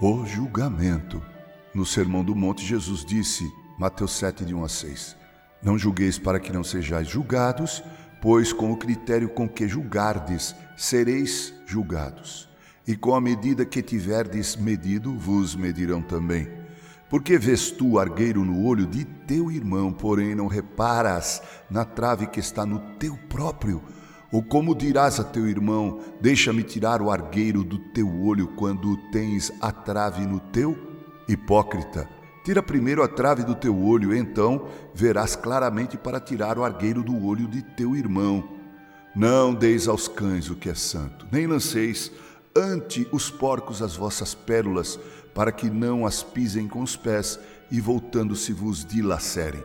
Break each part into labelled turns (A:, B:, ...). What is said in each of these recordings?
A: O julgamento. No Sermão do Monte, Jesus disse, Mateus 7, de 1 a 6, Não julgueis para que não sejais julgados, pois com o critério com que julgardes, sereis julgados. E com a medida que tiverdes medido, vos medirão também. Porque vês tu argueiro no olho de teu irmão, porém não reparas na trave que está no teu próprio? Ou como dirás a teu irmão: Deixa-me tirar o argueiro do teu olho quando tens a trave no teu? Hipócrita, tira primeiro a trave do teu olho, então verás claramente para tirar o argueiro do olho de teu irmão. Não deis aos cães o que é santo, nem lanceis ante os porcos as vossas pérolas, para que não as pisem com os pés e voltando-se vos dilacerem.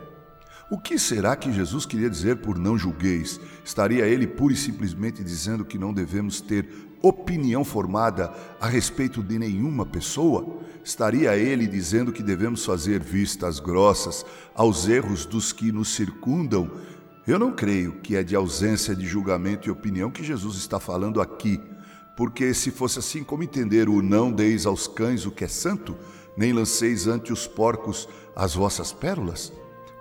A: O que será que Jesus queria dizer por não julgueis? Estaria ele pura e simplesmente dizendo que não devemos ter opinião formada a respeito de nenhuma pessoa? Estaria ele dizendo que devemos fazer vistas grossas aos erros dos que nos circundam? Eu não creio que é de ausência de julgamento e opinião que Jesus está falando aqui, porque se fosse assim, como entender o não deis aos cães o que é santo, nem lanceis ante os porcos as vossas pérolas?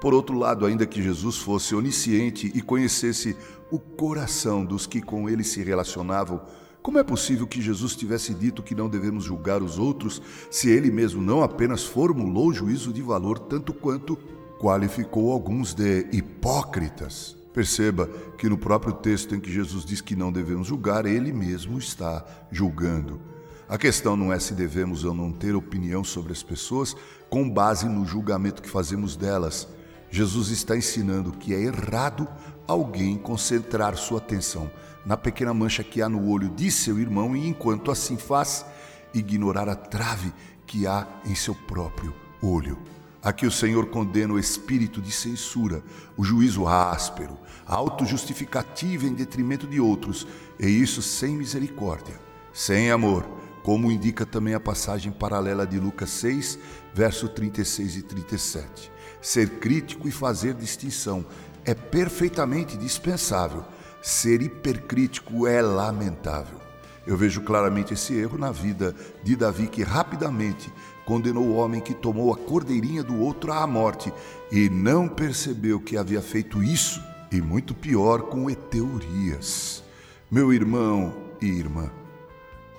A: Por outro lado, ainda que Jesus fosse onisciente e conhecesse o coração dos que com ele se relacionavam, como é possível que Jesus tivesse dito que não devemos julgar os outros se ele mesmo não apenas formulou juízo de valor, tanto quanto qualificou alguns de hipócritas? Perceba que no próprio texto em que Jesus diz que não devemos julgar, ele mesmo está julgando. A questão não é se devemos ou não ter opinião sobre as pessoas com base no julgamento que fazemos delas Jesus está ensinando que é errado alguém concentrar sua atenção na pequena mancha que há no olho de seu irmão e, enquanto assim faz, ignorar a trave que há em seu próprio olho. Aqui o Senhor condena o espírito de censura, o juízo áspero, a autojustificativa em detrimento de outros, e isso sem misericórdia, sem amor, como indica também a passagem paralela de Lucas 6, verso 36 e 37 ser crítico e fazer distinção é perfeitamente dispensável. Ser hipercrítico é lamentável. Eu vejo claramente esse erro na vida de Davi, que rapidamente condenou o homem que tomou a cordeirinha do outro à morte e não percebeu que havia feito isso, e muito pior com Eteorias. Meu irmão e irmã,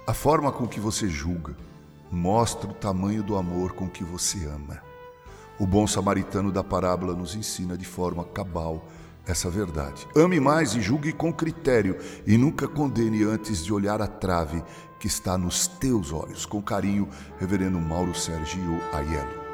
A: a forma com que você julga mostra o tamanho do amor com que você ama. O bom samaritano da parábola nos ensina de forma cabal essa verdade. Ame mais e julgue com critério, e nunca condene antes de olhar a trave que está nos teus olhos. Com carinho, Reverendo Mauro Sérgio Aiello.